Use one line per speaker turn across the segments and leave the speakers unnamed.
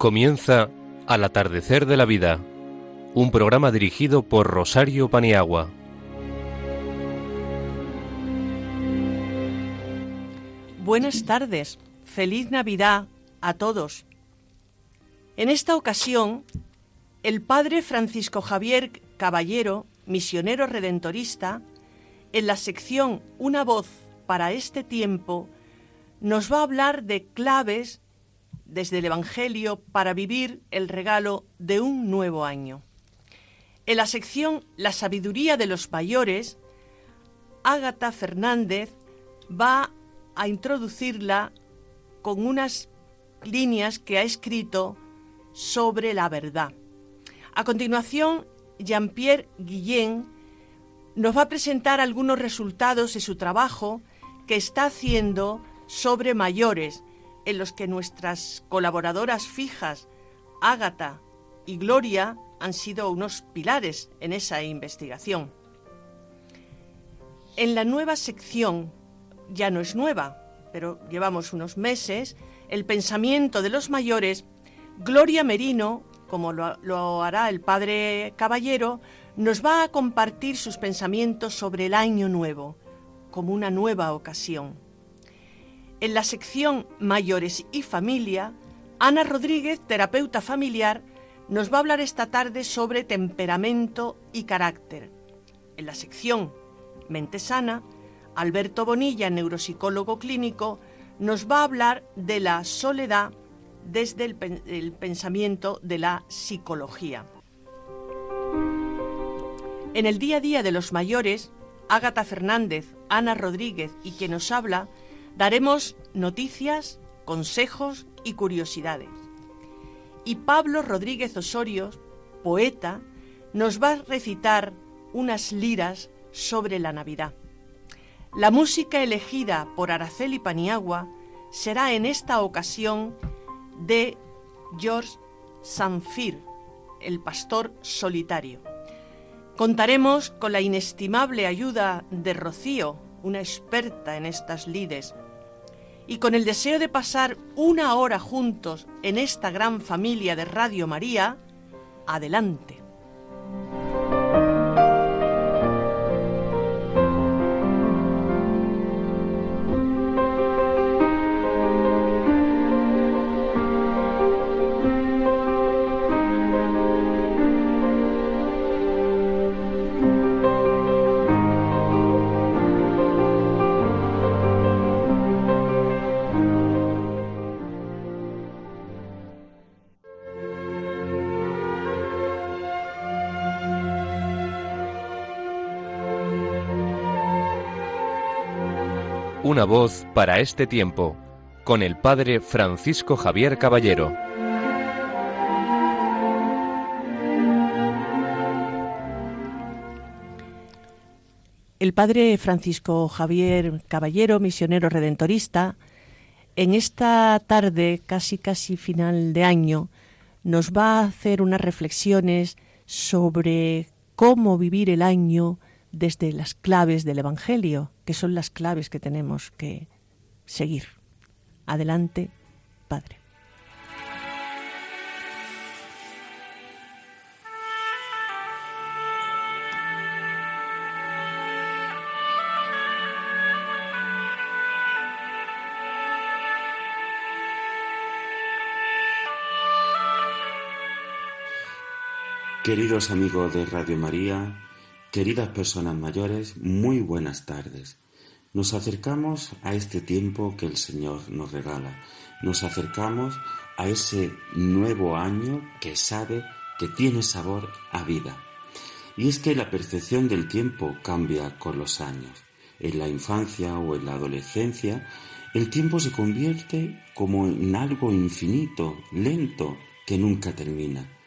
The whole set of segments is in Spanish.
Comienza Al atardecer de la vida, un programa dirigido por Rosario Paniagua.
Buenas tardes, feliz Navidad a todos. En esta ocasión, el padre Francisco Javier Caballero, misionero redentorista, en la sección Una voz para este tiempo, nos va a hablar de claves desde el Evangelio para vivir el regalo de un nuevo año. En la sección La sabiduría de los mayores, Ágata Fernández va a introducirla con unas líneas que ha escrito sobre la verdad. A continuación, Jean-Pierre Guillén nos va a presentar algunos resultados de su trabajo que está haciendo sobre mayores, en los que nuestras colaboradoras fijas, Ágata y Gloria, han sido unos pilares en esa investigación. En la nueva sección, ya no es nueva, pero llevamos unos meses, el pensamiento de los mayores, Gloria Merino, como lo, hará el padre Caballero, nos va a compartir sus pensamientos sobre el año nuevo, como una nueva ocasión. En la sección Mayores y Familia, Ana Rodríguez, terapeuta familiar, nos va a hablar esta tarde sobre temperamento y carácter. En la sección Mente Sana, Alberto Bonilla, neuropsicólogo clínico, nos va a hablar de la soledad desde el, pensamiento de la psicología. En el día a día de los mayores, Ágata Fernández, Ana Rodríguez y quien nos habla Daremos noticias, consejos y curiosidades. Y Pablo Rodríguez Osorio, poeta, nos va a recitar unas liras sobre la Navidad. La música elegida por Araceli Paniagua será en esta ocasión de George Sanfir, el pastor solitario. Contaremos con la inestimable ayuda de Rocío, una experta en estas lides, y con el deseo de pasar una hora juntos en esta gran familia de Radio María, adelante.
Una voz para este tiempo, con el Padre Francisco Javier Caballero.
El Padre Francisco Javier Caballero, misionero redentorista, en esta tarde, casi casi final de año, nos va a hacer unas reflexiones sobre cómo vivir el año desde las claves del Evangelio, que son las claves que tenemos que seguir. Adelante, Padre.
Queridos amigos de Radio María, Queridas personas mayores, muy buenas tardes. Nos acercamos a este tiempo que el Señor nos regala. Nos acercamos a ese nuevo año que sabe que tiene sabor a vida. Y es que la percepción del tiempo cambia con los años. En la infancia o en la adolescencia, el tiempo se convierte como en algo infinito, lento, que nunca termina.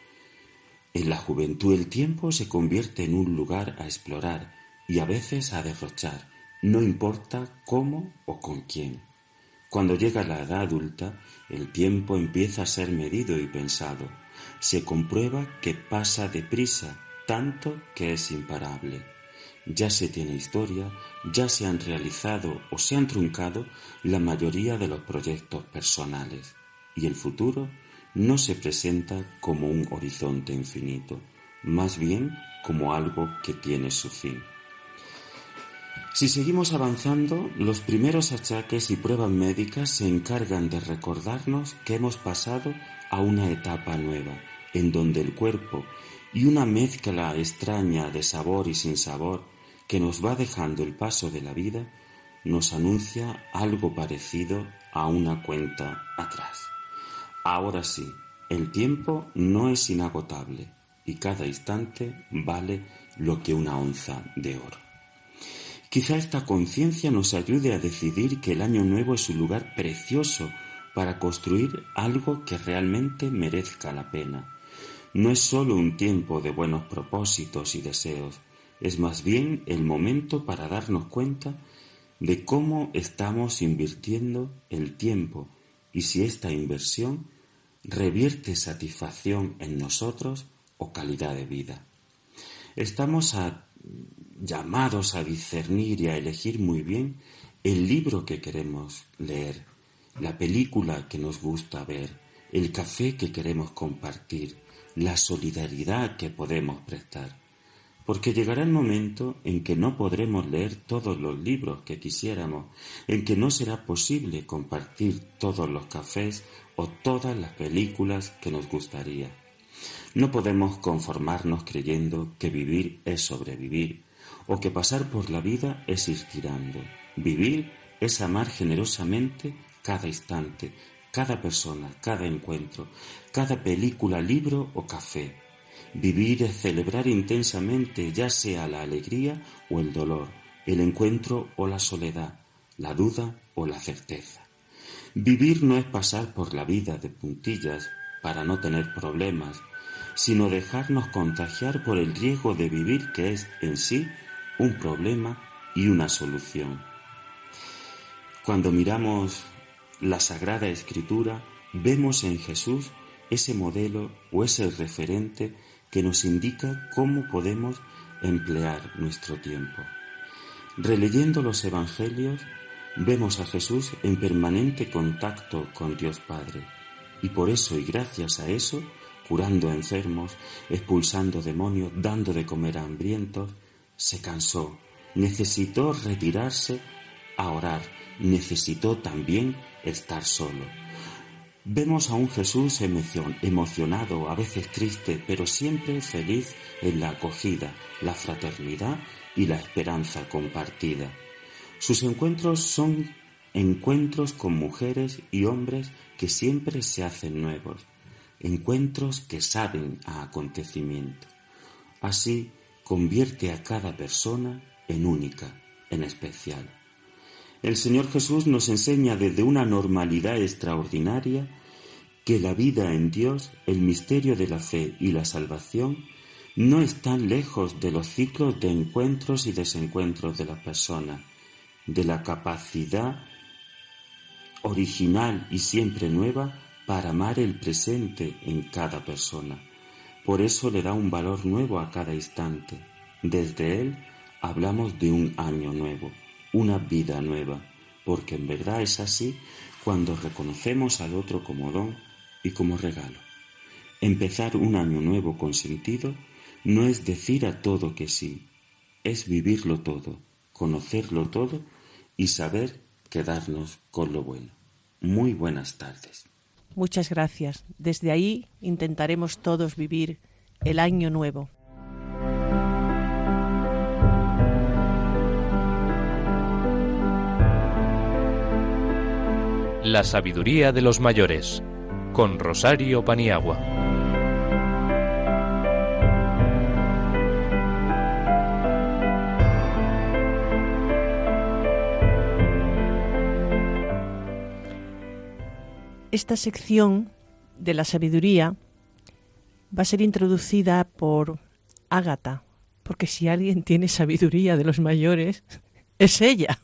En la juventud el tiempo se convierte en un lugar a explorar y a veces a derrochar, no importa cómo o con quién. Cuando llega la edad adulta, el tiempo empieza a ser medido y pensado. Se comprueba que pasa deprisa, tanto que es imparable. Ya se tiene historia, ya se han realizado o se han truncado la mayoría de los proyectos personales. Y el futuro no se presenta como un horizonte infinito, más bien como algo que tiene su fin. Si seguimos avanzando, los primeros achaques y pruebas médicas se encargan de recordarnos que hemos pasado a una etapa nueva, en donde el cuerpo y una mezcla extraña de sabor y sin sabor que nos va dejando el paso de la vida, nos anuncia algo parecido a una cuenta atrás. Ahora sí, el tiempo no es inagotable y cada instante vale lo que una onza de oro. Quizá esta conciencia nos ayude a decidir que el año nuevo es un lugar precioso para construir algo que realmente merezca la pena. No es solo un tiempo de buenos propósitos y deseos, es más bien el momento para darnos cuenta de cómo estamos invirtiendo el tiempo y si esta inversión revierte satisfacción en nosotros o calidad de vida. Estamos llamados a discernir y a elegir muy bien el libro que queremos leer, la película que nos gusta ver, el café que queremos compartir, la solidaridad que podemos prestar porque llegará el momento en que no podremos leer todos los libros que quisiéramos, en que no será posible compartir todos los cafés o todas las películas que nos gustaría. No podemos conformarnos creyendo que vivir es sobrevivir o que pasar por la vida es ir tirando. Vivir es amar generosamente cada instante, cada persona, cada encuentro, cada película, libro o café Vivir es celebrar intensamente ya sea la alegría o el dolor, el encuentro o la soledad, la duda o la certeza. Vivir no es pasar por la vida de puntillas para no tener problemas, sino dejarnos contagiar por el riesgo de vivir que es en sí un problema y una solución. Cuando miramos la Sagrada Escritura, vemos en Jesús ese modelo o ese referente que nos indica cómo podemos emplear nuestro tiempo. Releyendo los Evangelios, vemos a Jesús en permanente contacto con Dios Padre, y por eso y gracias a eso, curando enfermos, expulsando demonios, dando de comer a hambrientos, se cansó, necesitó retirarse a orar, necesitó también estar solo. Vemos a un Jesús emocionado, a veces triste, pero siempre feliz en la acogida, la fraternidad y la esperanza compartida. Sus encuentros son encuentros con mujeres y hombres que siempre se hacen nuevos, encuentros que saben a acontecimiento. Así convierte a cada persona en única, en especial. El Señor Jesús nos enseña desde una normalidad extraordinaria que la vida en Dios, el misterio de la fe y la salvación no están lejos de los ciclos de encuentros y desencuentros de la persona, de la capacidad original y siempre nueva para amar el presente en cada persona. Por eso le da un valor nuevo a cada instante. Desde él hablamos de un año nuevo una vida nueva, porque en verdad es así cuando reconocemos al otro como don y como regalo. Empezar un año nuevo con sentido no es decir a todo que sí, es vivirlo todo, conocerlo todo y saber quedarnos con lo bueno. Muy buenas tardes.
Muchas gracias. Desde ahí intentaremos todos vivir el año nuevo.
La sabiduría de los mayores, con Rosario Paniagua.
Esta sección de la sabiduría va a ser introducida por Ágata, porque si alguien tiene sabiduría de los mayores, es ella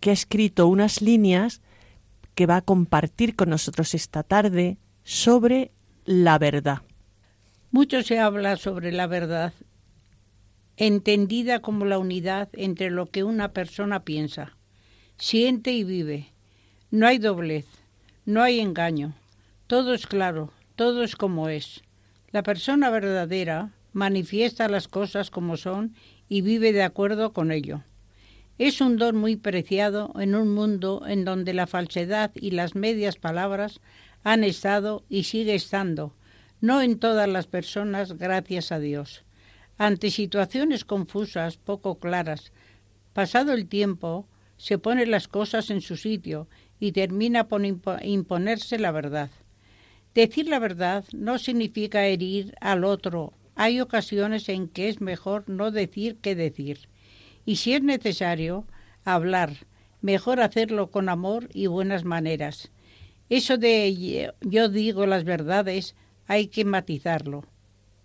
que ha escrito unas líneas que va a compartir con nosotros esta tarde sobre la verdad.
Mucho se habla sobre la verdad, entendida como la unidad entre lo que una persona piensa, siente y vive. No hay doblez, no hay engaño,
Todo es claro, todo es como es. La persona verdadera manifiesta las cosas como son y vive de acuerdo con ello. Es un don muy preciado en un mundo en donde la falsedad y las medias palabras han estado y sigue estando, no en todas las personas, gracias a Dios. Ante situaciones confusas, poco claras, pasado el tiempo, se ponen las cosas en su sitio y termina por imponerse la verdad. Decir la verdad no significa herir al otro. Hay ocasiones en que es mejor no decir que decir. Y si es necesario hablar, mejor hacerlo con amor y buenas maneras. Eso de yo digo las verdades hay que matizarlo,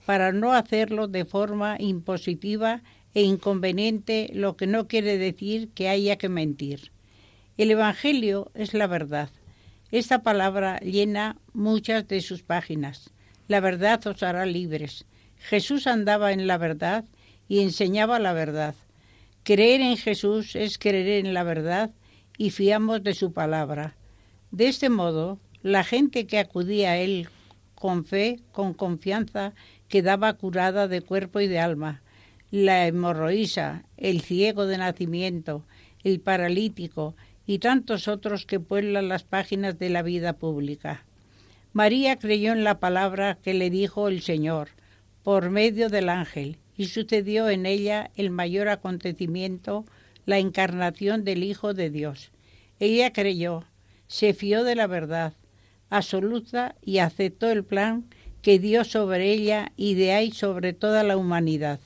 para no hacerlo de forma impositiva e inconveniente, lo que no quiere decir que haya que mentir. El Evangelio es la verdad. Esta palabra llena muchas de sus páginas. La verdad os hará libres. Jesús andaba en la verdad y enseñaba la verdad. Creer en Jesús es creer en la verdad y fiamos de su palabra. De este modo, la gente que acudía a él con fe, con confianza, quedaba curada de cuerpo y de alma. La hemorroísa, el ciego de nacimiento, el paralítico y tantos otros que pueblan las páginas de la vida pública. María creyó en la palabra que le dijo el Señor por medio del ángel y sucedió en ella el mayor acontecimiento, la encarnación del Hijo de Dios. Ella creyó, se fió de la verdad absoluta y aceptó el plan que dio sobre ella y de ahí sobre toda la humanidad.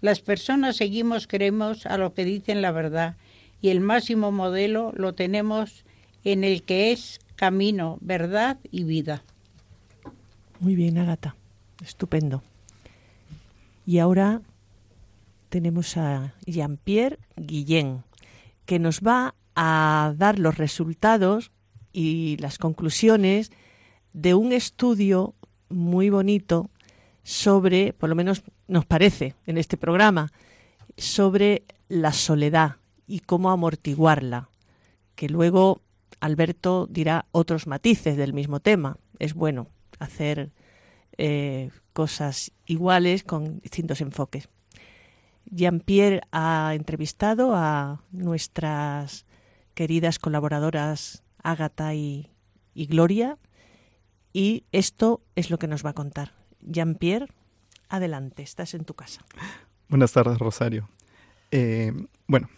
Las personas seguimos, creemos a lo que dicen la verdad y el máximo modelo lo tenemos en el que es camino, verdad y vida.
Muy bien, Agata. Estupendo. Y ahora tenemos a Jean-Pierre Guillén, que nos va a dar los resultados y las conclusiones de un estudio muy bonito sobre, por lo menos nos parece en este programa, sobre la soledad y cómo amortiguarla, que luego Alberto dirá otros matices del mismo tema. Es bueno hacer eh, cosas iguales con distintos enfoques. Jean-Pierre ha entrevistado a nuestras queridas colaboradoras Ágata y, Gloria y esto es lo que nos va a contar. Jean-Pierre, adelante, estás en tu casa.
Buenas tardes, Rosario. Eh, bueno,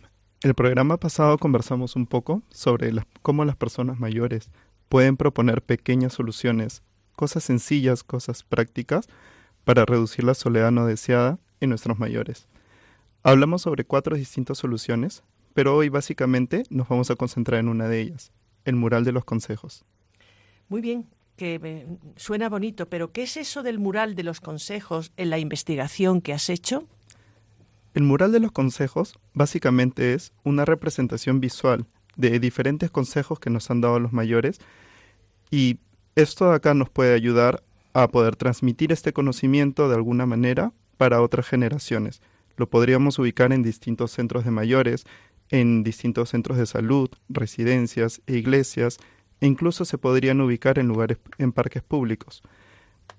el programa pasado conversamos un poco sobre cómo las personas mayores pueden proponer pequeñas soluciones cosas sencillas, cosas prácticas para reducir la soledad no deseada en nuestros mayores. Hablamos sobre cuatro distintas soluciones, pero hoy básicamente nos vamos a concentrar en una de ellas, el mural de los consejos.
Muy bien, que suena bonito, pero ¿qué es eso del mural de los consejos en la investigación que has hecho?
El mural de los consejos básicamente es una representación visual de diferentes consejos que nos han dado los mayores y esto acá nos puede ayudar a poder transmitir este conocimiento de alguna manera para otras generaciones. Lo podríamos ubicar en distintos centros de mayores, en distintos centros de salud, residencias e iglesias, e incluso se podrían ubicar en lugares en parques públicos.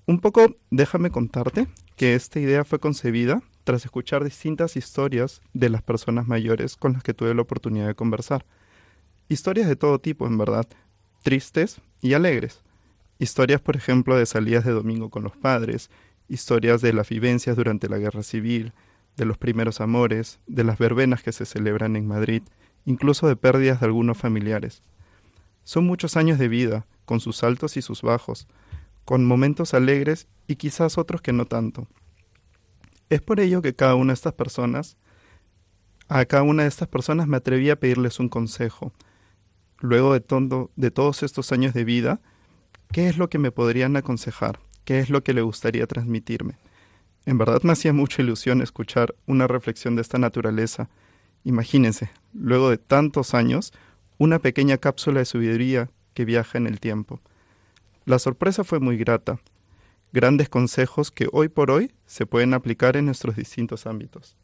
Un poco déjame contarte que esta idea fue concebida tras escuchar distintas historias de las personas mayores con las que tuve la oportunidad de conversar. Historias de todo tipo, en verdad, tristes y alegres. Historias, por ejemplo, de salidas de domingo con los padres, historias de las vivencias durante la guerra civil, de los primeros amores, de las verbenas que se celebran en Madrid, incluso de pérdidas de algunos familiares. Son muchos años de vida, con sus altos y sus bajos, con momentos alegres y quizás otros que no tanto. Es por ello que cada una de estas personas, a cada una de estas personas me atreví a pedirles un consejo. Luego de, de todos estos años de vida, ¿Qué es lo que me podrían aconsejar? ¿Qué es lo que le gustaría transmitirme? En verdad me hacía mucha ilusión escuchar una reflexión de esta naturaleza. Imagínense, luego de tantos años, una pequeña cápsula de sabiduría que viaja en el tiempo. La sorpresa fue muy grata. Grandes consejos que hoy por hoy se pueden aplicar en nuestros distintos ámbitos.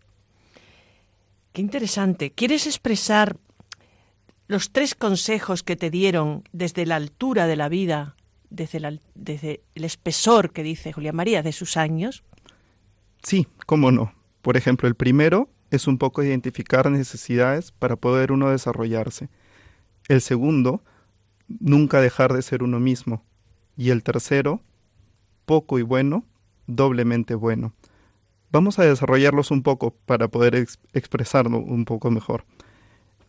Qué interesante. ¿Quieres expresar los tres consejos que te dieron desde la altura de la vida desde, desde el espesor que dice Julián María de sus años?
Sí, cómo no. Por ejemplo, el primero es un poco identificar necesidades para poder uno desarrollarse. El segundo, nunca dejar de ser uno mismo. Y el tercero, poco y bueno, doblemente bueno. Vamos a desarrollarlos un poco para poder expresarlo un poco mejor.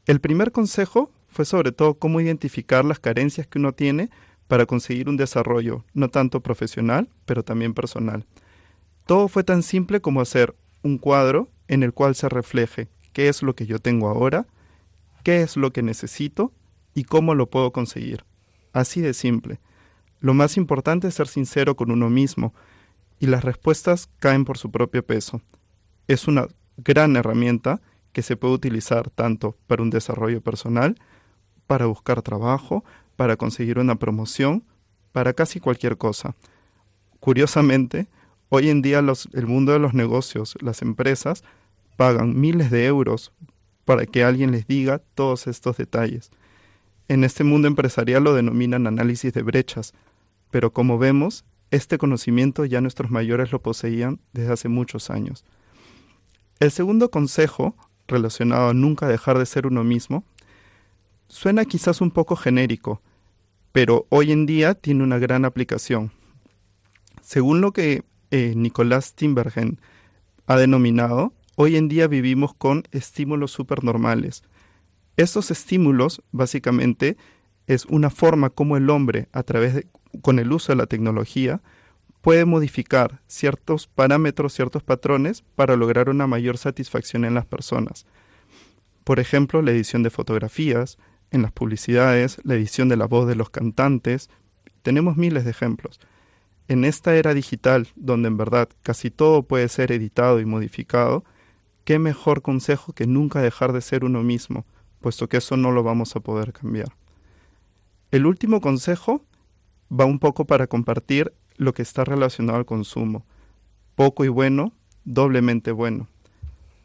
El primer consejo fue sobre todo cómo identificar las carencias que uno tiene para conseguir un desarrollo, no tanto profesional, pero también personal. Todo fue tan simple como hacer un cuadro en el cual se refleje qué es lo que yo tengo ahora, qué es lo que necesito y cómo lo puedo conseguir. Así de simple. Lo más importante es ser sincero con uno mismo y las respuestas caen por su propio peso. Es una gran herramienta que se puede utilizar tanto para un desarrollo personal, para buscar trabajo, para conseguir una promoción, para casi cualquier cosa. Curiosamente, hoy en día el mundo de los negocios, las empresas, pagan miles de euros para que alguien les diga todos estos detalles. En este mundo empresarial lo denominan análisis de brechas, pero como vemos, este conocimiento ya nuestros mayores lo poseían desde hace muchos años. El segundo consejo, relacionado a nunca dejar de ser uno mismo, suena quizás un poco genérico, pero hoy en día tiene una gran aplicación. Según lo que eh, Nicolás Timbergen ha denominado, hoy en día vivimos con estímulos supernormales. Estos estímulos, básicamente, es una forma como el hombre, a través de, con el uso de la tecnología, puede modificar ciertos parámetros, ciertos patrones para lograr una mayor satisfacción en las personas. Por ejemplo, la edición de fotografías, en las publicidades, la edición de la voz de los cantantes. Tenemos miles de ejemplos. En esta era digital, donde en verdad casi todo puede ser editado y modificado, qué mejor consejo que nunca dejar de ser uno mismo, puesto que eso no lo vamos a poder cambiar. El último consejo va un poco para compartir lo que está relacionado al consumo. Poco y bueno, doblemente bueno.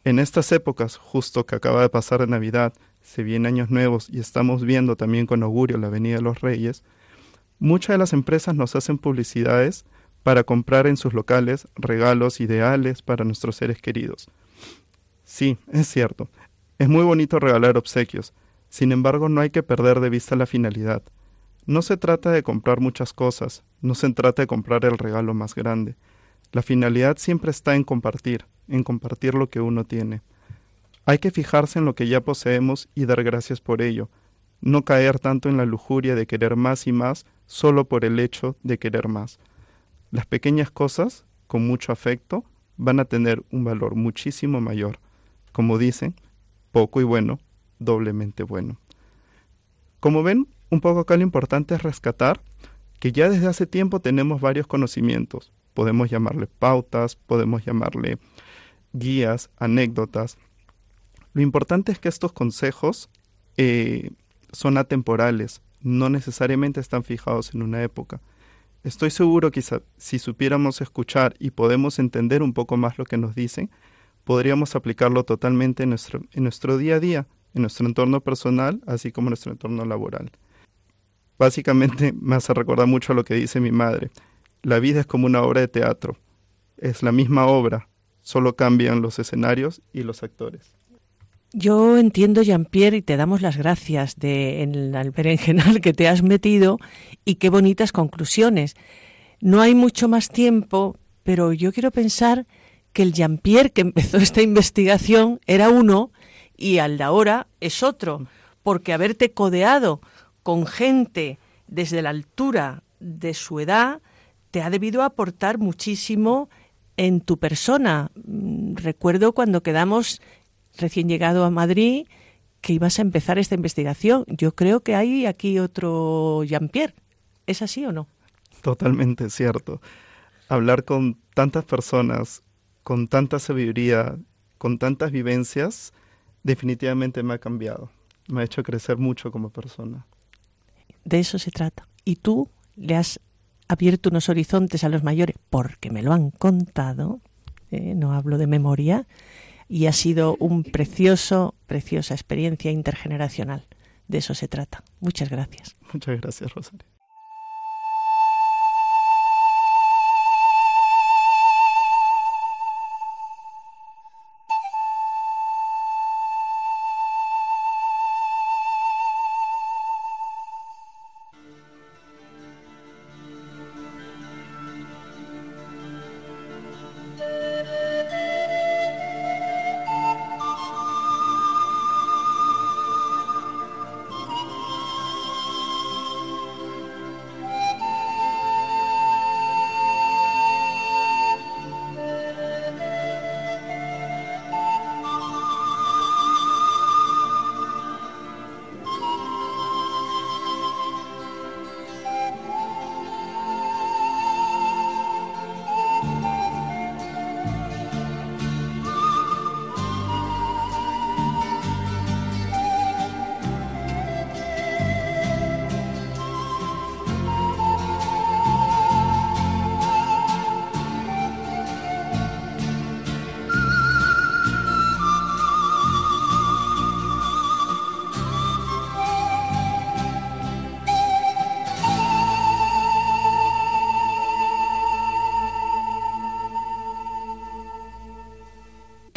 En estas épocas, justo que acaba de pasar de Navidad, se vienen años nuevos y estamos viendo también con augurio la venida de los reyes, muchas de las empresas nos hacen publicidades para comprar en sus locales regalos ideales para nuestros seres queridos. Sí, es cierto, es muy bonito regalar obsequios, sin embargo no hay que perder de vista la finalidad. No se trata de comprar muchas cosas, no se trata de comprar el regalo más grande. La finalidad siempre está en compartir, en compartir lo que uno tiene. Hay que fijarse en lo que ya poseemos y dar gracias por ello, no caer tanto en la lujuria de querer más y más solo por el hecho de querer más. Las pequeñas cosas, con mucho afecto, van a tener un valor muchísimo mayor. Como dicen, poco y bueno, doblemente bueno. Como ven, un poco acá lo importante es rescatar que ya desde hace tiempo tenemos varios conocimientos. Podemos llamarle pautas, podemos llamarle guías, anécdotas. Lo importante es que estos consejos eh, son atemporales, no necesariamente están fijados en una época. Estoy seguro que si supiéramos escuchar y podemos entender un poco más lo que nos dicen, podríamos aplicarlo totalmente en nuestro, en nuestro día a día, en nuestro entorno personal, así como en nuestro entorno laboral. Básicamente me hace recordar mucho a lo que dice mi madre. La vida es como una obra de teatro. Es la misma obra, solo cambian los escenarios y los actores.
Yo entiendo, Jean-Pierre, y te damos las gracias de en el berenjenal que te has metido y qué bonitas conclusiones. No hay mucho más tiempo, pero yo quiero pensar que el Jean-Pierre que empezó esta investigación era uno y al de ahora es otro, porque haberte codeado con gente desde la altura de su edad, te ha debido aportar muchísimo en tu persona. Mm, recuerdo cuando quedamos recién llegado a Madrid que ibas a empezar esta investigación. Yo creo que hay aquí otro Jean-Pierre. ¿Es así o no?
Totalmente cierto. Hablar con tantas personas, con tanta sabiduría, con tantas vivencias, definitivamente me ha cambiado. Me ha hecho crecer mucho como persona.
De eso se trata. Y tú le has abierto unos horizontes a los mayores, porque me lo han contado, eh, no hablo de memoria, y ha sido un precioso, preciosa experiencia intergeneracional. De eso se trata. Muchas gracias.
Muchas gracias, Rosario.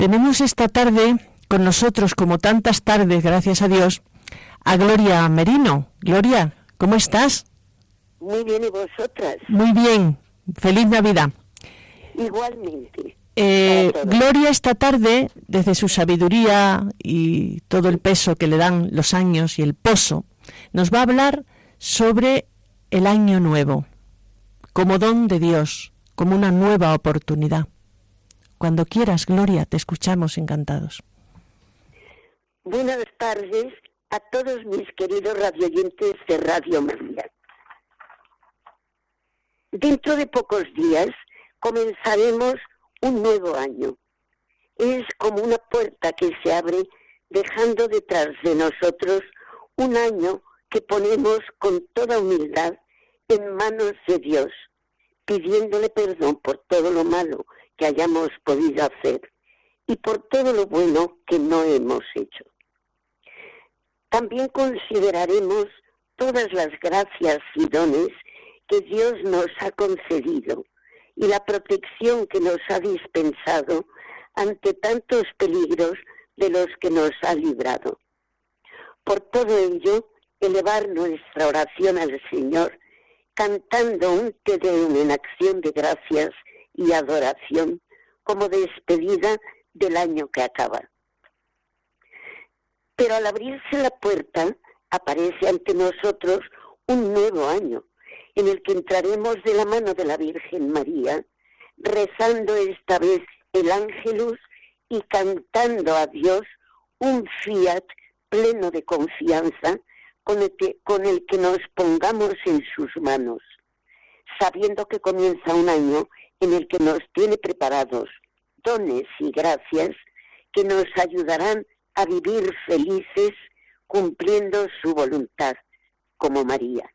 Tenemos esta tarde con nosotros, como tantas tardes, gracias a Dios, a Gloria Merino. Gloria, ¿cómo estás?
Muy bien, ¿y vosotras?
Muy bien. Feliz Navidad.
Igualmente.
Eh, Gloria esta tarde, desde su sabiduría y todo el peso que le dan los años y el pozo, nos va a hablar sobre el año nuevo, como don de Dios, como una nueva oportunidad. Cuando quieras, Gloria, te escuchamos encantados.
Buenas tardes a todos mis queridos radioyentes de Radio María. Dentro de pocos días comenzaremos un nuevo año. Es como una puerta que se abre dejando detrás de nosotros un año que ponemos con toda humildad en manos de Dios, pidiéndole perdón por todo lo malo que hayamos podido hacer y por todo lo bueno que no hemos hecho. También consideraremos todas las gracias y dones que Dios nos ha concedido y la protección que nos ha dispensado ante tantos peligros de los que nos ha librado. Por todo ello, elevar nuestra oración al Señor, cantando un Te Deum en acción de gracias y adoración como despedida del año que acaba. Pero al abrirse la puerta, aparece ante nosotros un nuevo año, en el que entraremos de la mano de la Virgen María, rezando esta vez el ángelus y cantando a Dios un fiat pleno de confianza con el, que, con el que nos pongamos en sus manos, sabiendo que comienza un año en el que nos tiene preparados dones y gracias que nos ayudarán a vivir felices cumpliendo su voluntad, como María.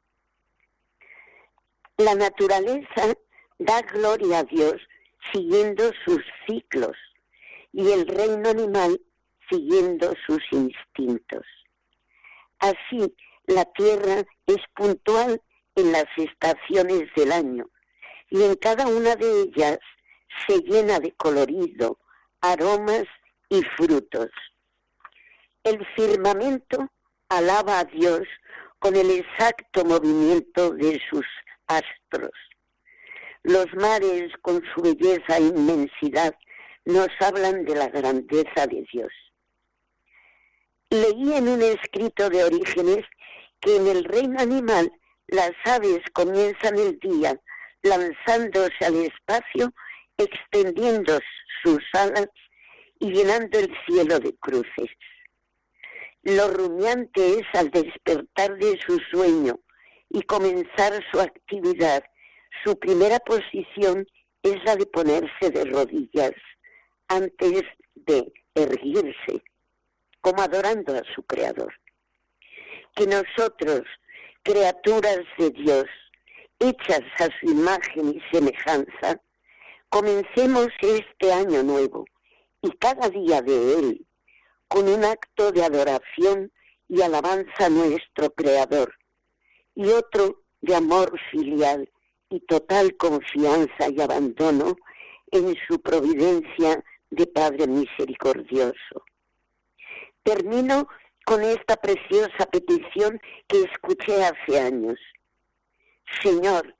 La naturaleza da gloria a Dios siguiendo sus ciclos y el reino animal siguiendo sus instintos. Así, la tierra es puntual en las estaciones del año y en cada una de ellas se llena de colorido, aromas y frutos. El firmamento alaba a Dios con el exacto movimiento de sus astros. Los mares con su belleza e inmensidad nos hablan de la grandeza de Dios. Leí en un escrito de Orígenes que en el reino animal las aves comienzan el día lanzándose al espacio, extendiendo sus alas y llenando el cielo de cruces. Lo rumiante es al despertar de su sueño y comenzar su actividad, su primera posición es la de ponerse de rodillas antes de erguirse, como adorando a su Creador. Que nosotros, criaturas de Dios, hechas a su imagen y semejanza, comencemos este año nuevo y cada día de él con un acto de adoración y alabanza a nuestro Creador, y otro de amor filial y total confianza y abandono en su providencia de Padre misericordioso. Termino con esta preciosa petición que escuché hace años. Señor,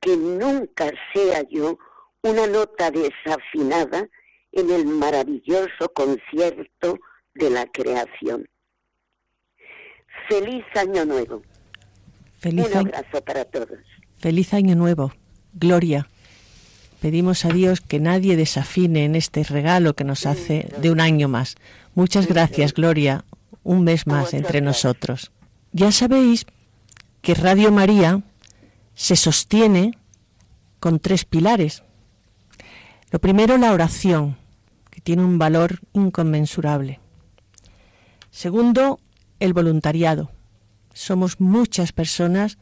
que nunca sea yo una nota desafinada en el maravilloso concierto de la creación. Feliz año nuevo.
Feliz
Un abrazo para todos.
Feliz año nuevo. Gloria. Pedimos a Dios que nadie desafine en este regalo que nos hace de un año más. Muchas gracias, Gloria. Un mes más entre nosotros. Ya sabéis que Radio María se sostiene con tres pilares. Lo primero, la oración, que tiene un valor inconmensurable. Segundo, el voluntariado. Somos muchas personas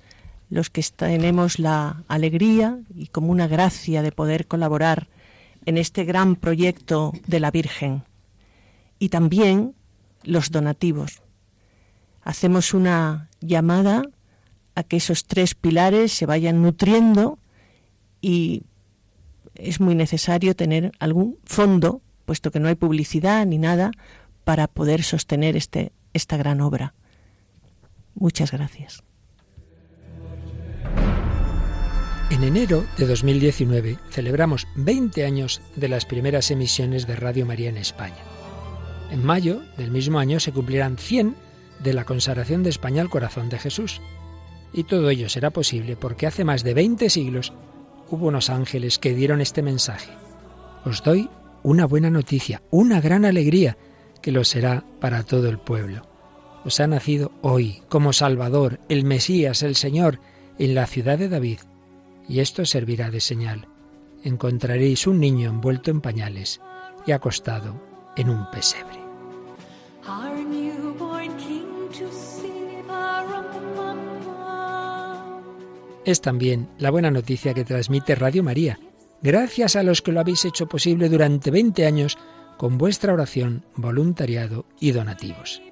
los que tenemos la alegría y como una gracia de poder colaborar en este gran proyecto de la Virgen. Y también los donativos. Hacemos una llamada que esos tres pilares se vayan nutriendo y es muy necesario tener algún fondo
puesto que no hay publicidad ni nada para poder sostener este, esta gran obra. Muchas gracias.
En enero de 2019 celebramos 20 años de las primeras emisiones de Radio María en España. En mayo del mismo año se cumplirán 100 de la consagración de España al corazón de Jesús. Y todo ello será posible porque hace más de 20 siglos hubo unos ángeles que dieron este mensaje. Os doy una buena noticia, una gran alegría, que lo será para todo el pueblo. Os ha nacido hoy como Salvador, el Mesías, el Señor, en la ciudad de David y esto servirá de señal. Encontraréis un niño envuelto en pañales y acostado en un pesebre. Es también la buena noticia que transmite Radio María, gracias a los que lo habéis hecho posible durante 20 años con vuestra oración, voluntariado y donativos.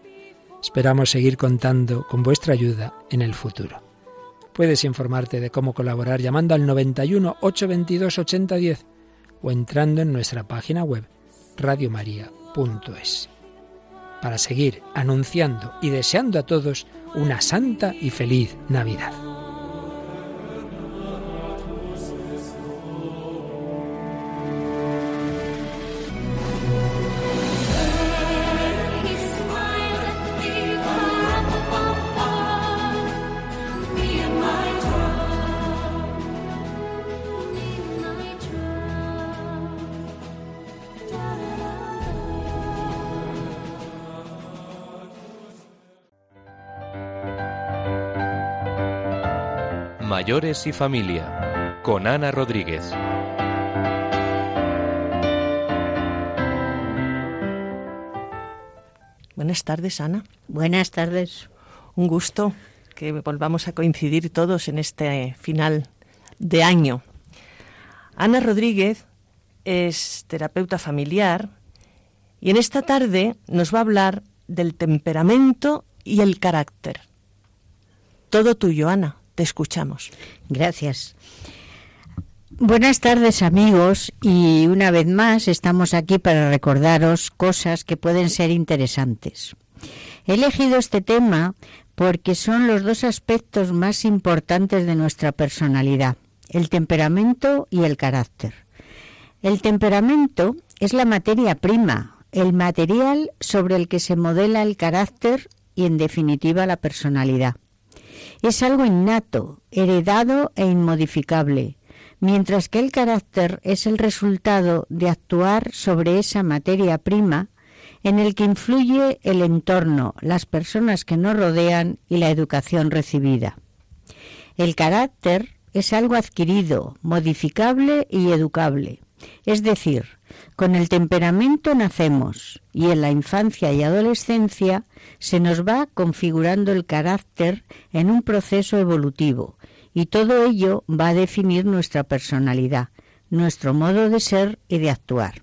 Esperamos seguir contando con vuestra ayuda en el futuro. Puedes informarte de cómo colaborar llamando al 91 822 8010 o entrando en nuestra página web radiomaria.es. Para seguir anunciando y deseando a todos una santa y feliz Navidad.
Mayores y Familia, con Ana Rodríguez.
Buenas tardes, Ana.
Buenas tardes.
Un gusto que volvamos a coincidir todos en este final de año. Ana Rodríguez es terapeuta familiar y en esta tarde nos va a hablar del temperamento y el carácter. Todo tuyo, Ana. Te escuchamos.
Gracias. Buenas tardes amigos y una vez más estamos aquí para recordaros cosas que pueden ser interesantes. He elegido este tema porque son los dos aspectos más importantes de nuestra personalidad, el temperamento y el carácter. El temperamento es la materia prima, el material sobre el que se modela el carácter y en definitiva la personalidad. Es algo innato, heredado e inmodificable, mientras que el carácter es el resultado de actuar sobre esa materia prima en el que influye el entorno, las personas que nos rodean y la educación recibida. El carácter es algo adquirido, modificable y educable. Es decir, con el temperamento nacemos y en la infancia y adolescencia se nos va configurando el carácter en un proceso evolutivo y todo ello va a definir nuestra personalidad, nuestro modo de ser y de actuar.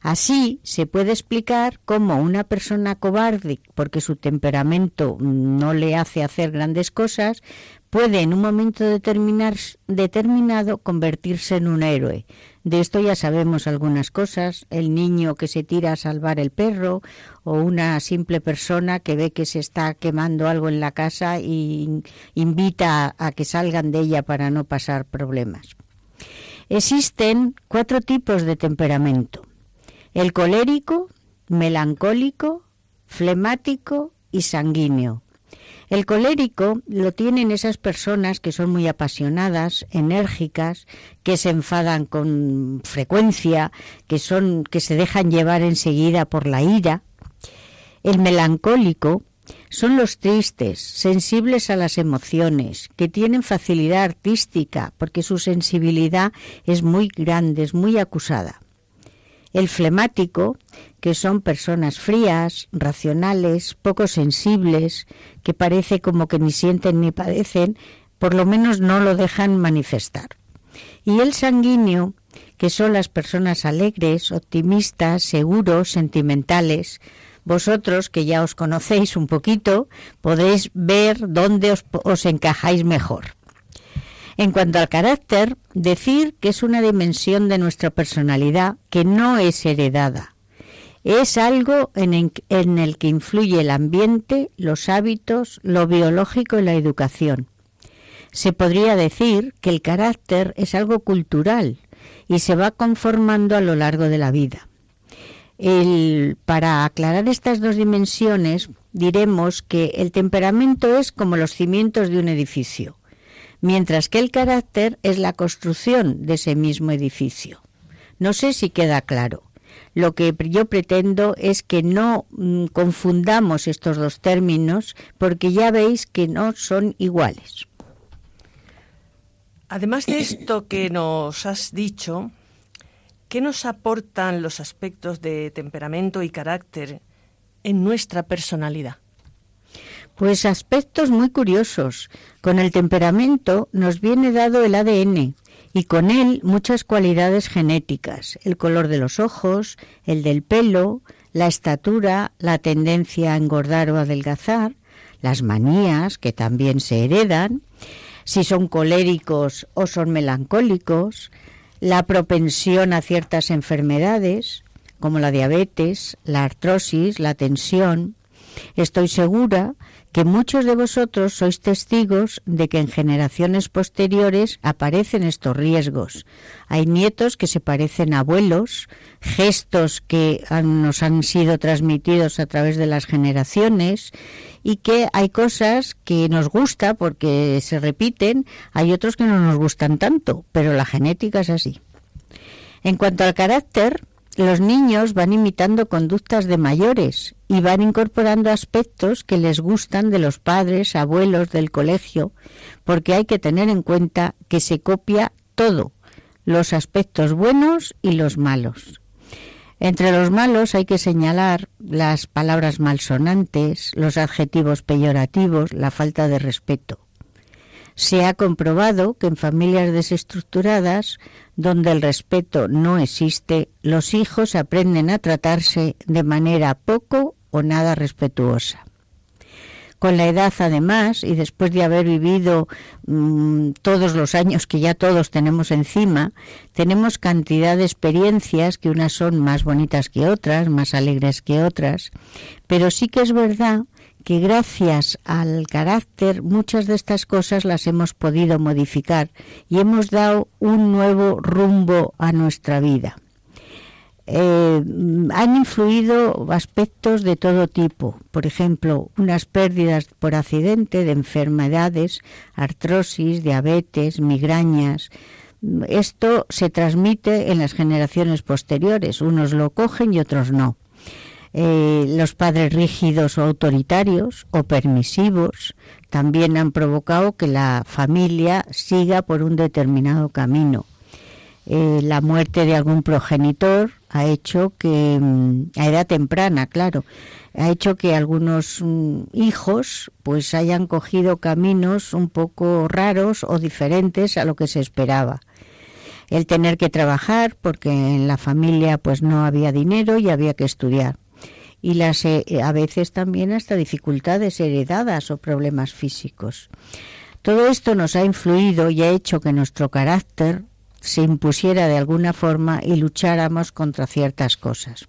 Así se puede explicar cómo una persona cobarde, porque su temperamento no le hace hacer grandes cosas, puede en un momento determinado convertirse en un héroe, de esto ya sabemos algunas cosas, el niño que se tira a salvar el perro o una simple persona que ve que se está quemando algo en la casa y invita a, que salgan de ella para no pasar problemas. Existen cuatro tipos de temperamento. El colérico, melancólico, flemático y sanguíneo. El colérico lo tienen esas personas que son muy apasionadas, enérgicas, que se enfadan con frecuencia, que son que se dejan llevar enseguida por la ira. El melancólico son los tristes, sensibles a las emociones, que tienen facilidad artística porque su sensibilidad es muy grande, es muy acusada. El flemático, que son personas frías, racionales, poco sensibles, que parece como que ni sienten ni padecen, por lo menos no lo dejan manifestar. Y el sanguíneo, que son las personas alegres, optimistas, seguros, sentimentales. Vosotros, que ya os conocéis un poquito, podéis ver dónde os, os encajáis mejor. En cuanto al carácter, decir que es una dimensión de nuestra personalidad que no es heredada, Es algo en, el que influye el ambiente, los hábitos, lo biológico y la educación. Se podría decir que el carácter es algo cultural y se va conformando a lo largo de la vida. para aclarar estas dos dimensiones, diremos que el temperamento es como los cimientos de un edificio, mientras que el carácter es la construcción de ese mismo edificio. No sé si queda claro. Lo que yo pretendo es que no mm, confundamos estos dos términos porque ya veis que no son iguales.
Además de esto que nos has dicho, ¿qué nos aportan los aspectos de temperamento y carácter en nuestra personalidad?
Pues aspectos muy curiosos. Con el temperamento nos viene dado el ADN y con él muchas cualidades genéticas, el color de los ojos, el del pelo, la estatura, la tendencia a engordar o adelgazar, las manías que también se heredan, si son coléricos o son melancólicos, la propensión a ciertas enfermedades, como la diabetes, la artrosis, la tensión. Estoy segura que muchos de vosotros sois testigos de que en generaciones posteriores aparecen estos riesgos. Hay nietos que se parecen a abuelos, gestos que nos han sido transmitidos a través de las generaciones y que hay cosas que nos gusta porque se repiten, hay otros que no nos gustan tanto, pero la genética es así. En cuanto al carácter, los niños van imitando conductas de mayores y van incorporando aspectos que les gustan de los padres, abuelos, del colegio, porque hay que tener en cuenta que se copia todo, los aspectos buenos y los malos. Entre los malos hay que señalar las palabras malsonantes, los adjetivos peyorativos, la falta de respeto. Se ha comprobado que en familias desestructuradas, donde el respeto no existe, los hijos aprenden a tratarse de manera poco o nada respetuosa. Con la edad, además, y después de haber vivido mm, todos los años que ya todos tenemos encima, tenemos cantidad de experiencias que unas son más bonitas que otras, más alegres que otras, pero sí que es verdad que gracias al carácter muchas de estas cosas las hemos podido modificar y hemos dado un nuevo rumbo a nuestra vida. Eh, han influido aspectos de todo tipo, por ejemplo, unas pérdidas por accidente de enfermedades, artrosis, diabetes, migrañas. Esto se transmite en las generaciones posteriores, unos lo cogen y otros no. Eh, los padres rígidos o autoritarios o permisivos también han provocado que la familia siga por un determinado camino. Eh, la muerte de algún progenitor ha hecho que, mm, a edad temprana, claro, ha hecho que algunos mm, hijos pues hayan cogido caminos un poco raros o diferentes a lo que se esperaba el tener que trabajar porque en la familia pues no había dinero y había que estudiar y las eh, a veces también hasta dificultades heredadas o problemas físicos. Todo esto nos ha influido y ha hecho que nuestro carácter se impusiera de alguna forma y lucháramos contra ciertas cosas.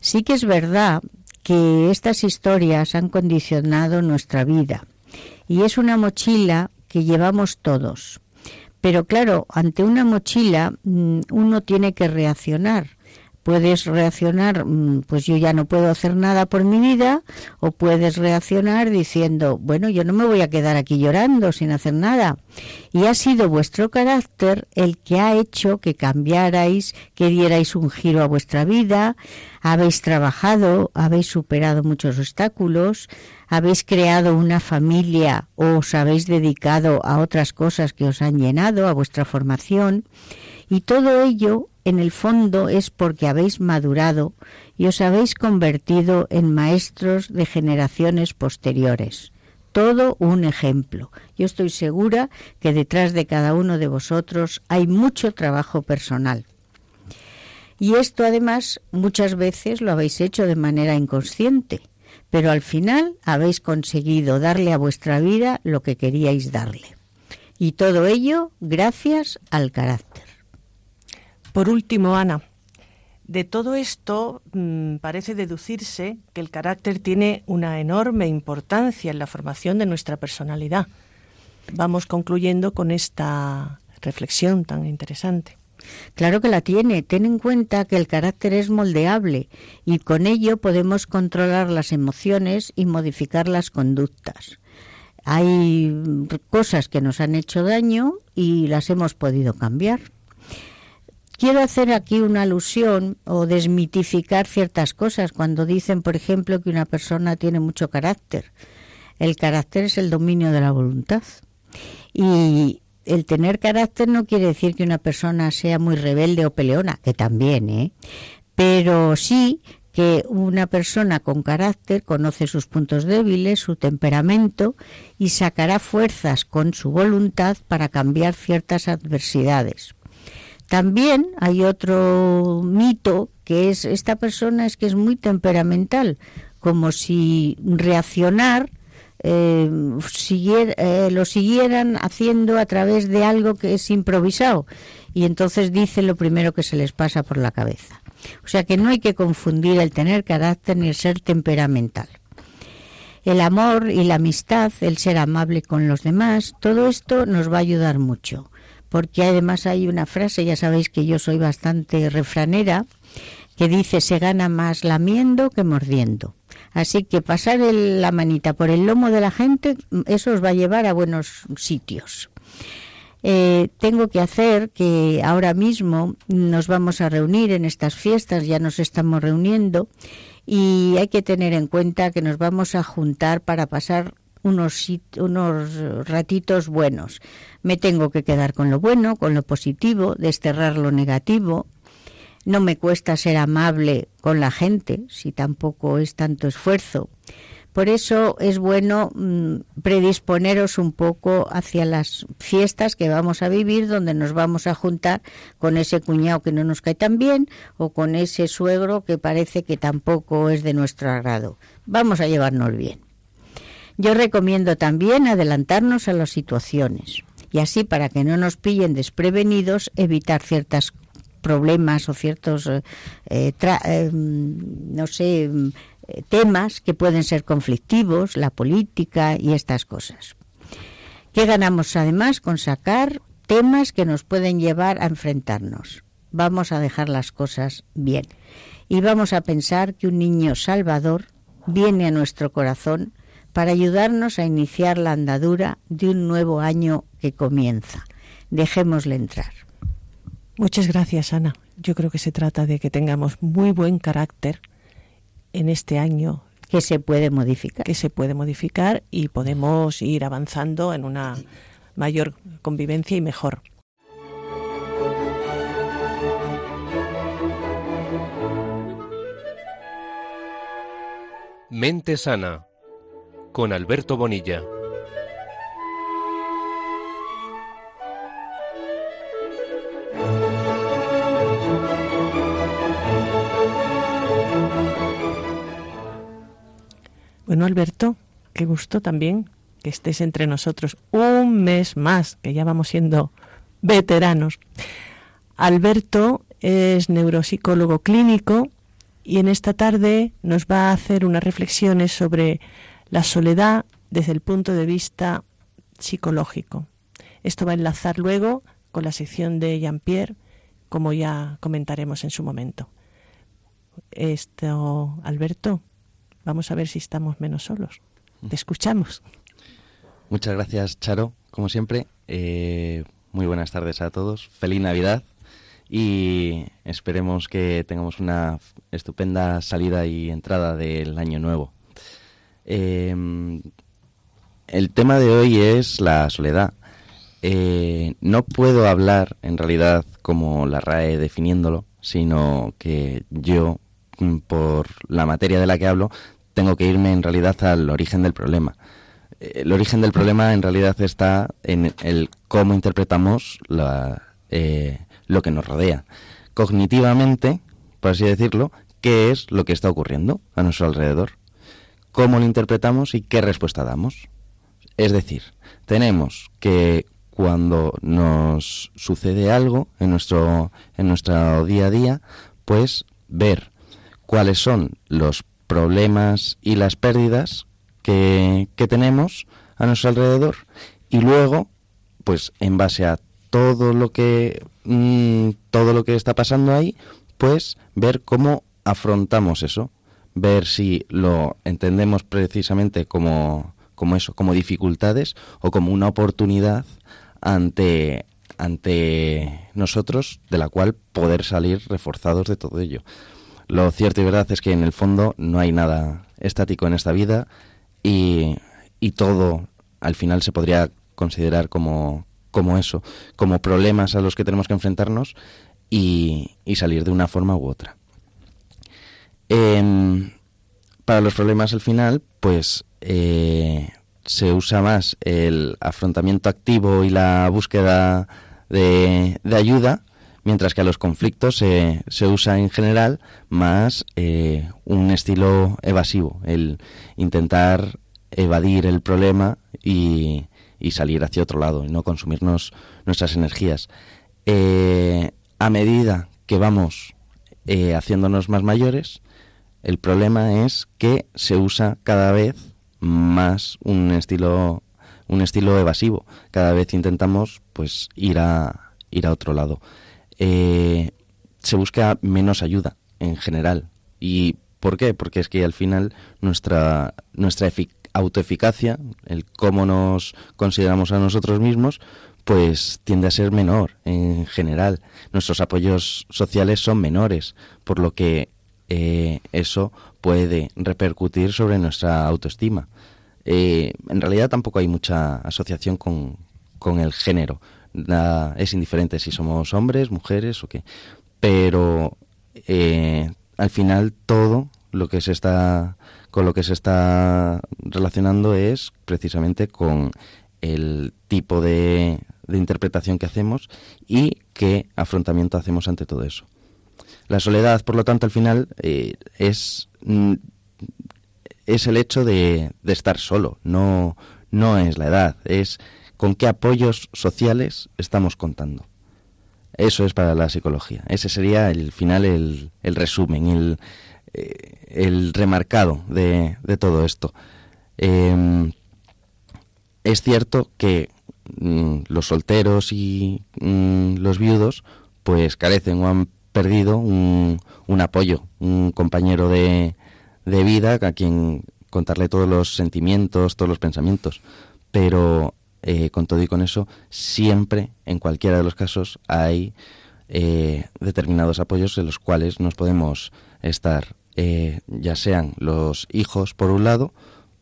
Sí que es verdad que estas historias han condicionado nuestra vida y es una mochila que llevamos todos. Pero claro, ante una mochila mm, uno tiene que reaccionar puedes reaccionar, mm, pues yo ya no puedo hacer nada por mi vida, o puedes reaccionar diciendo, bueno, yo no me voy a quedar aquí llorando sin hacer nada. Y ha sido vuestro carácter el que ha hecho que cambiarais, que dierais un giro a vuestra vida, habéis trabajado, habéis superado muchos obstáculos, habéis creado una familia o os habéis dedicado a otras cosas que os han llenado, a vuestra formación, y todo ello en el fondo es porque habéis madurado y os habéis convertido en maestros de generaciones posteriores. Todo un ejemplo. Yo estoy segura que detrás de cada uno de vosotros hay mucho trabajo personal. Y esto además muchas veces lo habéis hecho de manera inconsciente, pero al final habéis conseguido darle a vuestra vida lo que queríais darle. Y todo ello gracias al carácter.
Por último, Ana, De todo esto mm, parece deducirse que el carácter tiene una enorme importancia en la formación de nuestra personalidad. Vamos concluyendo con esta reflexión tan interesante.
Claro que la tiene. Ten en cuenta que el carácter es moldeable y con ello podemos controlar las emociones y modificar las conductas. Hay cosas que nos han hecho daño y las hemos podido cambiar. Quiero hacer aquí una alusión o desmitificar ciertas cosas cuando dicen, por ejemplo, que una persona tiene mucho carácter. El carácter es el dominio de la voluntad. Y el tener carácter no quiere decir que una persona sea muy rebelde o peleona, que también, ¿eh? Pero sí que una persona con carácter conoce sus puntos débiles, su temperamento y sacará fuerzas con su voluntad para cambiar ciertas adversidades. También hay otro mito que es esta persona es que es muy temperamental, como si reaccionar eh, eh, lo siguieran haciendo a través de algo que es improvisado y entonces dicen lo primero que se les pasa por la cabeza. O sea que no hay que confundir el tener carácter ni el ser temperamental. El amor y la amistad, el ser amable con los demás, todo esto nos va a ayudar mucho, porque además hay una frase, ya sabéis que yo soy bastante refranera, que dice se gana más lamiendo que mordiendo. Así que pasar la manita por el lomo de la gente, eso os va a llevar a buenos sitios. Eh, tengo que hacer que ahora mismo nos vamos a reunir en estas fiestas, ya nos estamos reuniendo y hay que tener en cuenta que nos vamos a juntar para pasar unos, unos ratitos buenos. Me tengo que quedar con lo bueno, con lo positivo, desterrar lo negativo, no me cuesta ser amable con la gente, si tampoco es tanto esfuerzo. Por eso es bueno mm, predisponeros un poco hacia las fiestas que vamos a vivir, donde nos vamos a juntar con ese cuñado que no nos cae tan bien o con ese suegro que parece que tampoco es de nuestro agrado. Vamos a llevarnos bien. Yo recomiendo también adelantarnos a las situaciones y así para que no nos pillen desprevenidos evitar ciertas problemas o ciertos, eh, eh, no sé, temas que pueden ser conflictivos, la política y estas cosas. ¿Qué ganamos además con sacar temas que nos pueden llevar a enfrentarnos? Vamos a dejar las cosas bien y vamos a pensar que un niño salvador viene a nuestro corazón para ayudarnos a iniciar la andadura de un nuevo año que comienza. Dejémosle entrar.
Muchas gracias, Ana. Yo creo que se trata de que tengamos muy buen carácter en este año.
Que se puede modificar.
Que se puede modificar y podemos ir avanzando en una mayor convivencia y mejor.
Mente sana con Alberto Bonilla.
Bueno, Alberto, qué gusto también que estés entre nosotros un mes más, que ya vamos siendo veteranos. Alberto es neuropsicólogo clínico y en esta tarde nos va a hacer unas reflexiones sobre la soledad desde el punto de vista psicológico. Esto va a enlazar luego con la sección de Jean-Pierre, como ya comentaremos en su momento. Esto, Alberto, Vamos a ver si estamos menos solos. Te escuchamos.
Muchas gracias, Charo, como siempre. Eh, muy buenas tardes a todos. Feliz Navidad y esperemos que tengamos una estupenda salida y entrada del año nuevo. Em, el tema de hoy es la soledad. Eh, no puedo hablar en realidad como la RAE definiéndolo, sino que yo, mm, por la materia de la que hablo, tengo que irme en realidad al origen del problema. El origen del problema en realidad está en el cómo interpretamos eh, lo que nos rodea. Cognitivamente, por así decirlo, qué es lo que está ocurriendo a nuestro alrededor, cómo lo interpretamos y qué respuesta damos. Es decir, tenemos que cuando nos sucede algo en nuestro, en nuestro día a día, pues ver cuáles son los problemas y las pérdidas que, que tenemos a nuestro alrededor y luego, pues en base a todo lo que mm, todo lo que está pasando ahí, pues ver cómo afrontamos eso, ver si lo entendemos precisamente como, como eso, como dificultades o como una oportunidad ante ante nosotros de la cual poder salir reforzados de todo ello. Lo cierto y verdad es que en el fondo no hay nada estático en esta vida y, y todo al final se podría considerar como, como eso, como problemas a los que tenemos que enfrentarnos y, y salir de una forma u otra. Em, para los problemas al final, pues eh, se usa más el afrontamiento activo y la búsqueda de, de ayuda, mientras que a los conflictos se, se usa en general más eh, un estilo evasivo, el intentar evadir el problema y, y salir hacia otro lado y no consumirnos nuestras energías. Eh, a medida que vamos eh, haciéndonos más mayores, el problema es que se usa cada vez más un estilo un estilo evasivo. Cada vez intentamos pues ir a ir a otro lado. Eh, se busca menos ayuda en general. ¿Y por qué? Porque es que al final nuestra nuestra autoeficacia, el cómo nos consideramos a nosotros mismos, pues tiende a ser menor en general. Nuestros apoyos sociales son menores, por lo que eh, eso puede repercutir sobre nuestra autoestima. Eh, en realidad tampoco hay mucha asociación con, con el género. Es indiferente si somos hombres, mujeres o qué. Pero eh, al final todo lo que se está con lo que se está relacionando es precisamente con el tipo de, interpretación que hacemos y qué afrontamiento hacemos ante todo eso. La soledad, por lo tanto, al final eh, es, mm, es el hecho de, de, estar solo, no, no es la edad, es con qué apoyos sociales estamos contando. Eso es para la psicología. Ese sería el final, el, el resumen, el, eh, el remarcado de, todo esto. Em, es cierto que mm, los solteros y mm, los viudos pues carecen o han perdido un, un apoyo, un compañero de, de, vida a quien contarle todos los sentimientos, todos los pensamientos. Pero eh, con todo y con eso, siempre, en cualquiera de los casos, hay eh, determinados apoyos en los cuales nos podemos estar eh, ya sean los hijos por un lado,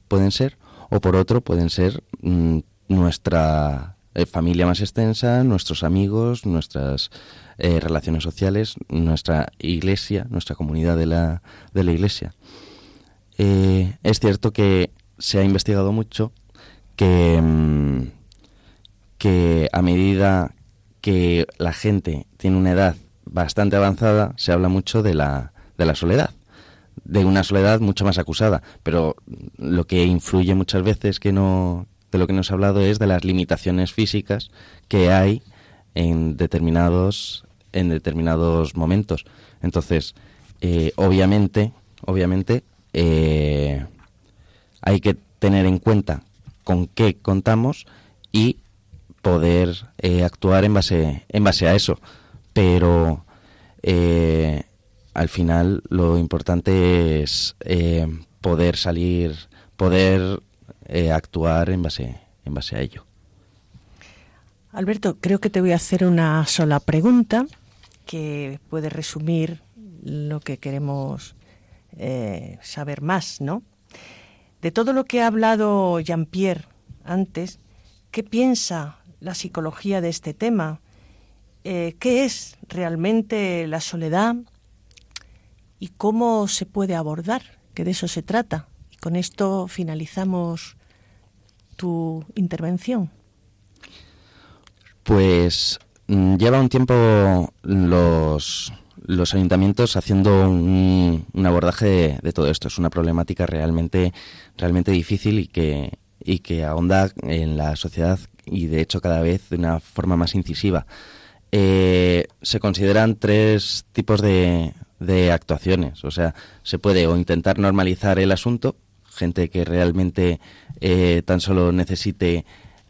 pueden ser, o por otro pueden ser mm, nuestra familia más extensa, nuestros amigos, nuestras relaciones sociales, nuestra iglesia, nuestra comunidad de la, de la iglesia. es cierto que se ha investigado mucho que, mm, que a medida que la gente tiene una edad bastante avanzada, se habla mucho de la, de la soledad de una soledad mucho más acusada, pero lo que influye muchas veces que no de lo que nos ha hablado es de las limitaciones físicas que hay en determinados en determinados momentos. Entonces, eh, obviamente, obviamente eh, hay que tener en cuenta con qué contamos y poder eh, actuar en base en base a eso. Pero al final lo importante es eh, poder salir, poder eh, actuar en base, en base a ello.
Alberto, creo que te voy a hacer una sola pregunta que puede resumir lo que queremos eh, saber más, ¿no? De todo lo que ha hablado Jean-Pierre antes, ¿qué piensa la psicología de este tema? ¿Qué es realmente la soledad? y cómo se puede abordar, que de eso se trata. Y con esto finalizamos tu intervención.
Pues mm, lleva un tiempo los, los ayuntamientos haciendo un, abordaje de, todo esto. Es una problemática realmente, realmente difícil y que, y que ahonda en la sociedad y de hecho cada vez de una forma más incisiva. Eh, se consideran tres tipos de, de actuaciones. O sea, se puede o intentar normalizar el asunto, gente que realmente eh, tan solo necesite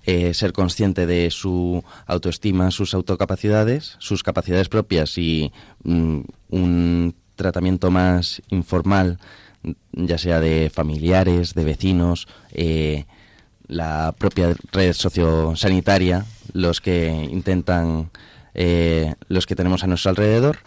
eh, ser consciente de su autoestima, sus autocapacidades, sus capacidades propias y mm, un tratamiento más informal, ya sea de familiares, de vecinos, eh, la propia red sociosanitaria, los que intentan, los que tenemos a nuestro alrededor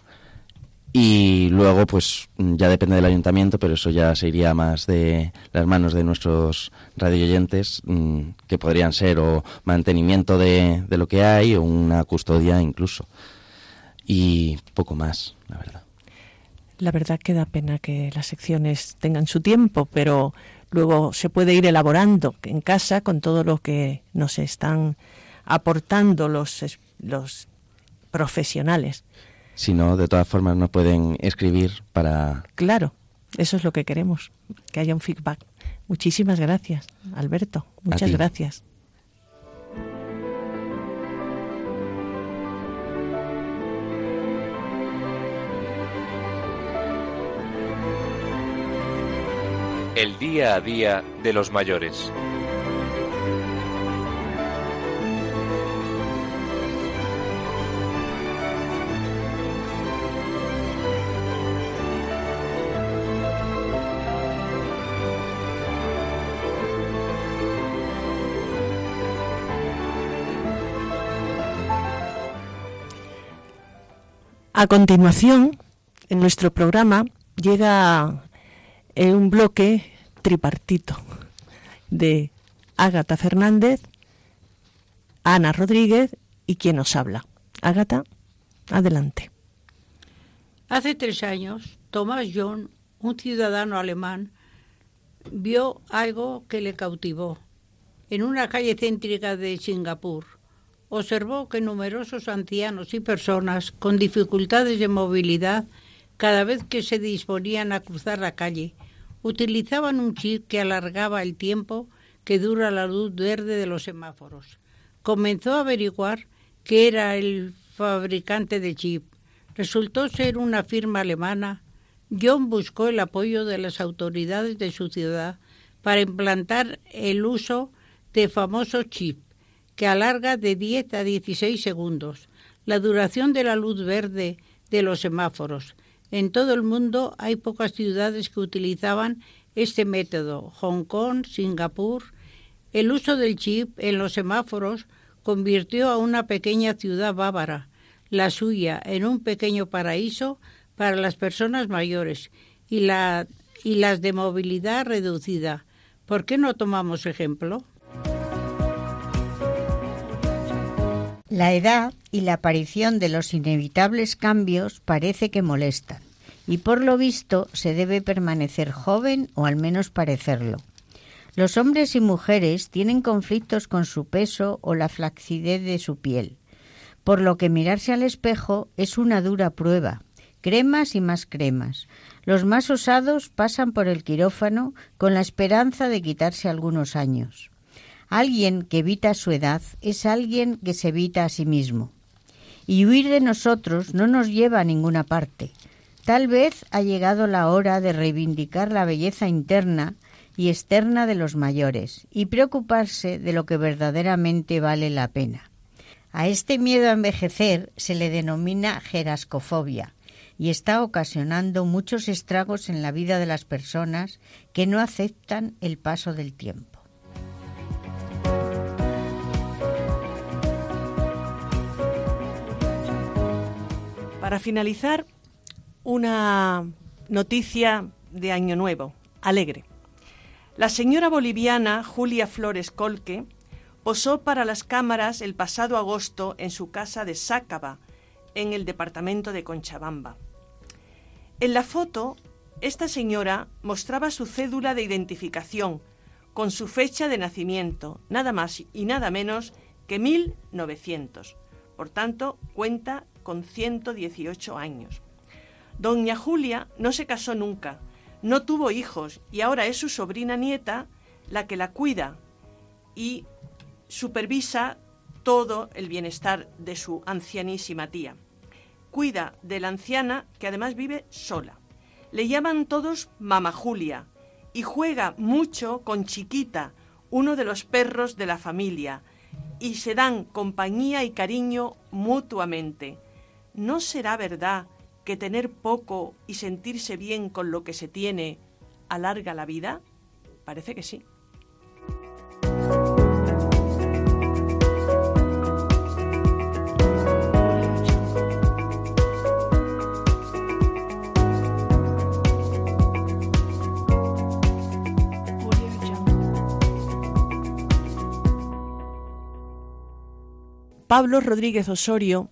y luego, pues ya depende del ayuntamiento, pero eso ya se iría más de las manos de nuestros radioyentes, mm, que podrían ser o mantenimiento de, de lo que hay o una custodia incluso. Y poco más, la verdad.
La verdad que da pena que las secciones tengan su tiempo, pero luego se puede ir elaborando en casa con todo lo que nos están aportando los, los profesionales.
Si no, de todas formas no pueden escribir para...
Claro, eso es lo que queremos, que haya un feedback. Muchísimas gracias, Alberto. Muchas gracias.
El día a día de los mayores.
A continuación, en nuestro programa llega eh, un bloque tripartito de Ágata Fernández, Ana Rodríguez y quien nos habla. Ágata, adelante.
Hace tres años, Thomas John, un ciudadano alemán, vio algo que le cautivó en una calle céntrica de Singapur observó que numerosos ancianos y personas con dificultades de movilidad, cada vez que se disponían a cruzar la calle, utilizaban un chip que alargaba el tiempo que dura la luz verde de los semáforos. Comenzó a averiguar qué era el fabricante de chip. Resultó ser una firma alemana. John buscó el apoyo de las autoridades de su ciudad para implantar el uso de famosos chips que alarga de 10 a 16 segundos la duración de la luz verde de los semáforos. En todo el mundo hay pocas ciudades que utilizaban este método. Hong Kong, Singapur. El uso del chip en los semáforos convirtió a una pequeña ciudad bávara, la suya, en un pequeño paraíso para las personas mayores y, la, y las de movilidad reducida. ¿Por qué no tomamos ejemplo?
La edad y la aparición de los inevitables cambios parece que molestan, y por lo visto se debe permanecer joven o al menos parecerlo. Los hombres y mujeres tienen conflictos con su peso o la flacidez de su piel, por lo que mirarse al espejo es una dura prueba. Cremas y más cremas. Los más osados pasan por el quirófano con la esperanza de quitarse algunos años. Alguien que evita su edad es alguien que se evita a sí mismo. Y huir de nosotros no nos lleva a ninguna parte. Tal vez ha llegado la hora de reivindicar la belleza interna y externa de los mayores y preocuparse de lo que verdaderamente vale la pena. A este miedo a envejecer se le denomina gerascofobia y está ocasionando muchos estragos en la vida de las personas que no aceptan el paso del tiempo.
Para finalizar, una noticia de Año Nuevo, alegre. La señora boliviana Julia Flores Colque posó para las cámaras el pasado agosto en su casa de Sácaba, en el departamento de Conchabamba. En la foto, esta señora mostraba su cédula de identificación con su fecha de nacimiento, nada más y nada menos que 1900. Por tanto, cuenta con 118 años. Doña Julia no se casó nunca, no tuvo hijos y ahora es su sobrina nieta la que la cuida y supervisa todo el bienestar de su ancianísima tía. cuida de la anciana que además vive sola. Le llaman todos Mama Julia y juega mucho con Chiquita, uno de los perros de la familia, y se dan compañía y cariño mutuamente. ¿No será verdad que tener poco y sentirse bien con lo que se tiene alarga la vida? Parece que sí. Pablo Rodríguez Osorio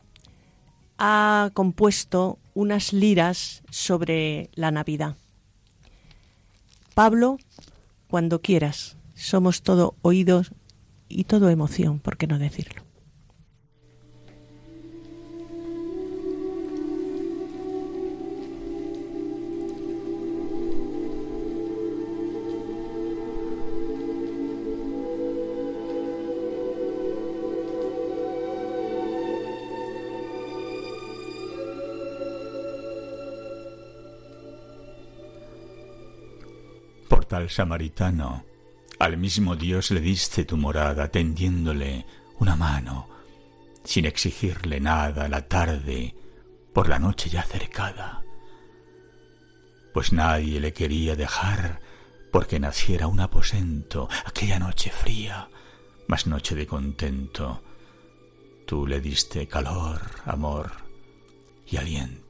ha compuesto unas liras sobre la Navidad. Pablo, cuando quieras, somos todo oídos y todo emoción, ¿por qué no decirlo?
Al samaritano, al mismo Dios le diste tu morada, tendiéndole una mano, sin exigirle nada la tarde, por la noche ya cercada. Pues nadie le quería dejar porque naciera un aposento, aquella noche fría, mas noche de contento. Tú le diste calor, amor y aliento.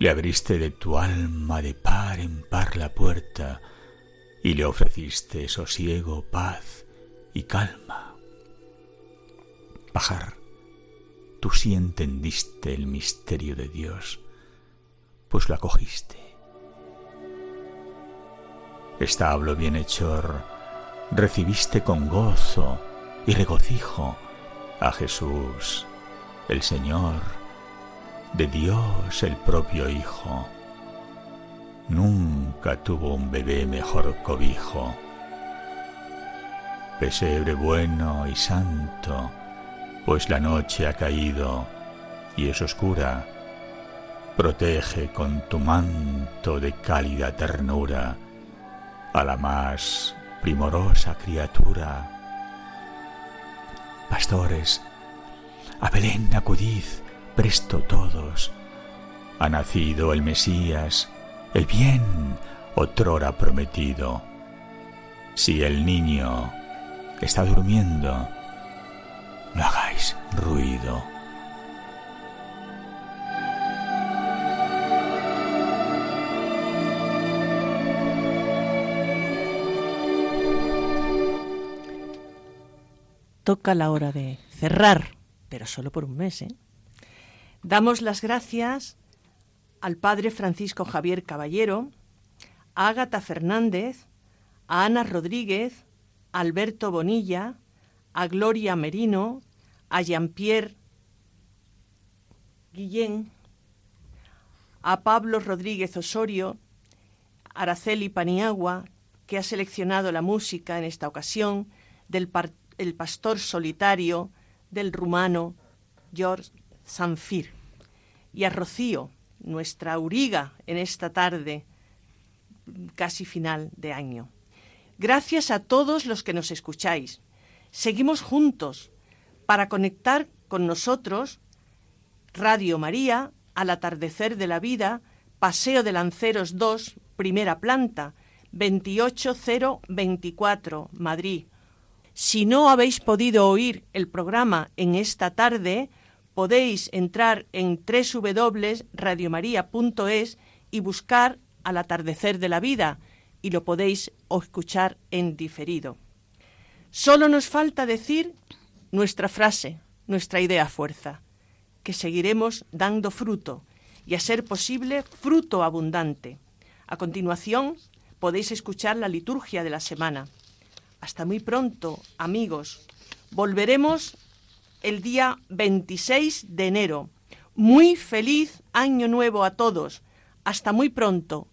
Le abriste de tu alma de par en par la puerta y le ofreciste sosiego, paz y calma. Bajar, tú sí entendiste el misterio de Dios, pues lo acogiste. Establo bienhechor, recibiste con gozo y regocijo a Jesús, el Señor, de Dios el propio Hijo. Nunca tuvo un bebé mejor cobijo. Pesebre bueno y santo, pues la noche ha caído y es oscura. Protege con tu manto de cálida ternura a la más primorosa criatura. Pastores, a Belén acudid, presto todos. Ha nacido el Mesías, el bien otrora prometido. Si el niño está durmiendo, no hagáis ruido.
Toca la hora de cerrar, pero solo por un mes, ¿eh? Damos las gracias al padre Francisco Javier Caballero, a Ágata Fernández, a Ana Rodríguez, a Alberto Bonilla, a Gloria Merino, a Jean-Pierre Guillén, a Pablo Rodríguez Osorio, Araceli Paniagua, que ha seleccionado la música en esta ocasión del el pastor solitario del rumano George Sanfir. Y a Rocío, nuestra auriga en esta tarde casi final de año. Gracias a todos los que nos escucháis. Seguimos juntos para conectar con nosotros Radio María al atardecer de la vida, Paseo de Lanceros 2, primera planta, 28024, Madrid. Si no habéis podido oír el programa en esta tarde, podéis entrar en www.radiomaria.es y buscar al atardecer de la vida y lo podéis escuchar en diferido. Solo nos falta decir nuestra frase, nuestra idea fuerza, que seguiremos dando fruto y a ser posible fruto abundante. A continuación podéis escuchar la liturgia de la semana. Hasta muy pronto, amigos. Volveremos el día 26 de enero. Muy feliz año nuevo a todos. Hasta muy pronto.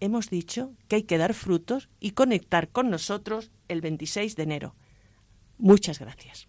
Hemos dicho que hay que dar frutos y conectar con nosotros el 26 de enero. Muchas gracias.